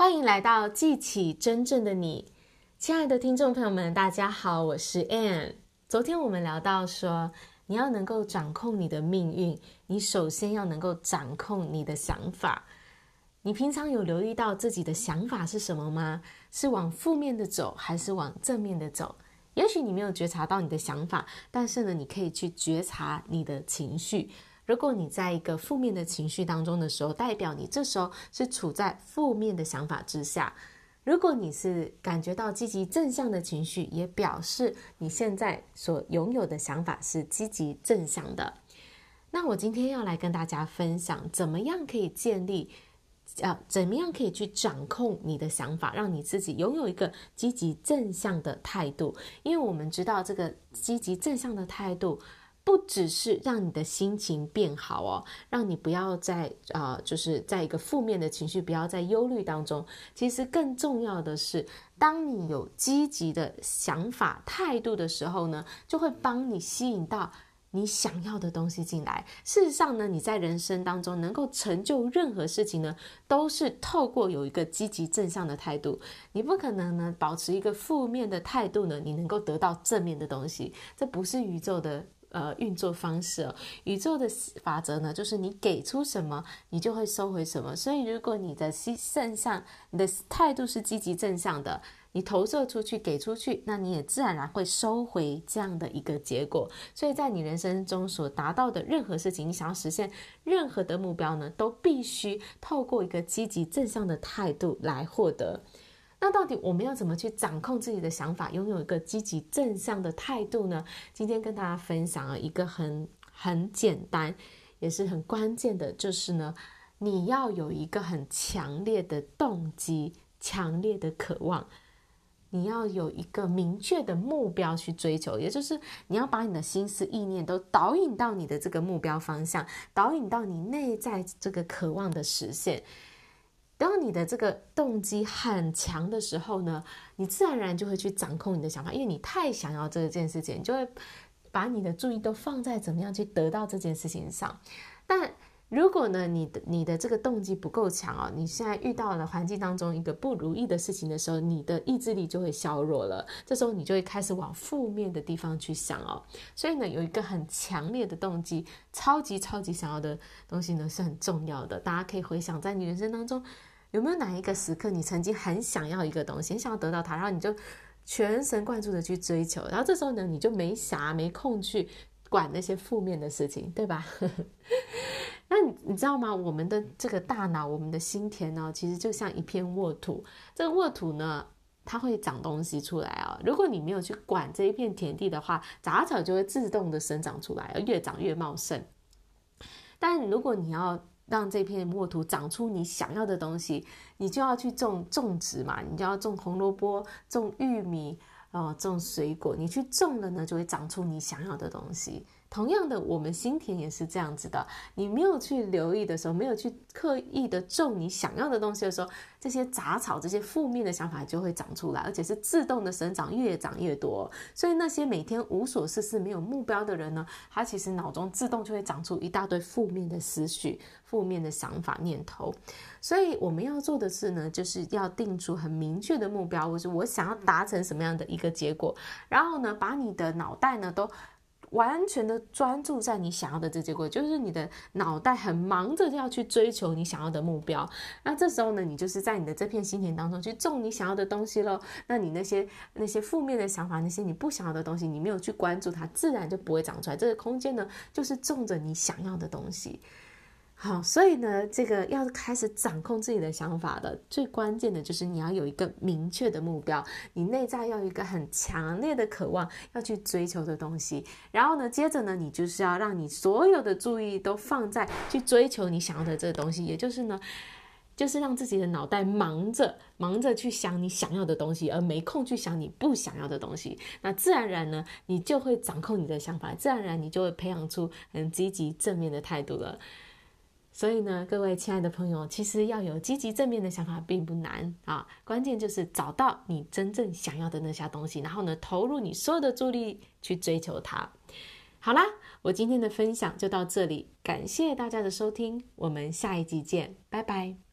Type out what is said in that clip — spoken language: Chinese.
欢迎来到记起真正的你，亲爱的听众朋友们，大家好，我是 Ann。昨天我们聊到说，你要能够掌控你的命运，你首先要能够掌控你的想法。你平常有留意到自己的想法是什么吗？是往负面的走，还是往正面的走？也许你没有觉察到你的想法，但是呢，你可以去觉察你的情绪。如果你在一个负面的情绪当中的时候，代表你这时候是处在负面的想法之下；如果你是感觉到积极正向的情绪，也表示你现在所拥有的想法是积极正向的。那我今天要来跟大家分享，怎么样可以建立，呃，怎么样可以去掌控你的想法，让你自己拥有一个积极正向的态度。因为我们知道，这个积极正向的态度。不只是让你的心情变好哦，让你不要再呃，就是在一个负面的情绪，不要在忧虑当中。其实更重要的是，当你有积极的想法、态度的时候呢，就会帮你吸引到你想要的东西进来。事实上呢，你在人生当中能够成就任何事情呢，都是透过有一个积极正向的态度。你不可能呢，保持一个负面的态度呢，你能够得到正面的东西。这不是宇宙的。呃，运作方式哦，宇宙的法则呢，就是你给出什么，你就会收回什么。所以，如果你的心正向，你的态度是积极正向的，你投射出去，给出去，那你也自然而然会收回这样的一个结果。所以在你人生中所达到的任何事情，你想要实现任何的目标呢，都必须透过一个积极正向的态度来获得。那到底我们要怎么去掌控自己的想法，拥有一个积极正向的态度呢？今天跟大家分享了一个很很简单，也是很关键的，就是呢，你要有一个很强烈的动机，强烈的渴望，你要有一个明确的目标去追求，也就是你要把你的心思意念都导引到你的这个目标方向，导引到你内在这个渴望的实现。当你的这个动机很强的时候呢，你自然而然就会去掌控你的想法，因为你太想要这件事情，你就会把你的注意都放在怎么样去得到这件事情上。但如果呢，你的你的这个动机不够强哦，你现在遇到了环境当中一个不如意的事情的时候，你的意志力就会削弱了，这时候你就会开始往负面的地方去想哦。所以呢，有一个很强烈的动机，超级超级想要的东西呢，是很重要的。大家可以回想在你人生当中。有没有哪一个时刻，你曾经很想要一个东西，很想要得到它，然后你就全神贯注的去追求，然后这时候呢，你就没暇没空去管那些负面的事情，对吧？那你你知道吗？我们的这个大脑，我们的心田呢，其实就像一片沃土。这个沃土呢，它会长东西出来啊。如果你没有去管这一片田地的话，杂草就会自动的生长出来，越长越茂盛。但如果你要让这片沃土长出你想要的东西，你就要去种种植嘛，你就要种红萝卜、种玉米，哦，种水果，你去种了呢，就会长出你想要的东西。同样的，我们心田也是这样子的。你没有去留意的时候，没有去刻意的种你想要的东西的时候，这些杂草、这些负面的想法就会长出来，而且是自动的生长，越长越多。所以那些每天无所事事、没有目标的人呢，他其实脑中自动就会长出一大堆负面的思绪、负面的想法、念头。所以我们要做的事呢，就是要定出很明确的目标，或是我想要达成什么样的一个结果，然后呢，把你的脑袋呢都。完全的专注在你想要的这结果，就是你的脑袋很忙着要去追求你想要的目标。那这时候呢，你就是在你的这片心田当中去种你想要的东西喽。那你那些那些负面的想法，那些你不想要的东西，你没有去关注它，自然就不会长出来。这个空间呢，就是种着你想要的东西。好，所以呢，这个要开始掌控自己的想法的最关键的就是你要有一个明确的目标，你内在要有一个很强烈的渴望要去追求的东西。然后呢，接着呢，你就是要让你所有的注意都放在去追求你想要的这个东西，也就是呢，就是让自己的脑袋忙着忙着去想你想要的东西，而没空去想你不想要的东西。那自然而然呢，你就会掌控你的想法，自然而然你就会培养出很积极正面的态度了。所以呢，各位亲爱的朋友，其实要有积极正面的想法并不难啊，关键就是找到你真正想要的那些东西，然后呢，投入你所有的助力去追求它。好啦，我今天的分享就到这里，感谢大家的收听，我们下一集见，拜拜。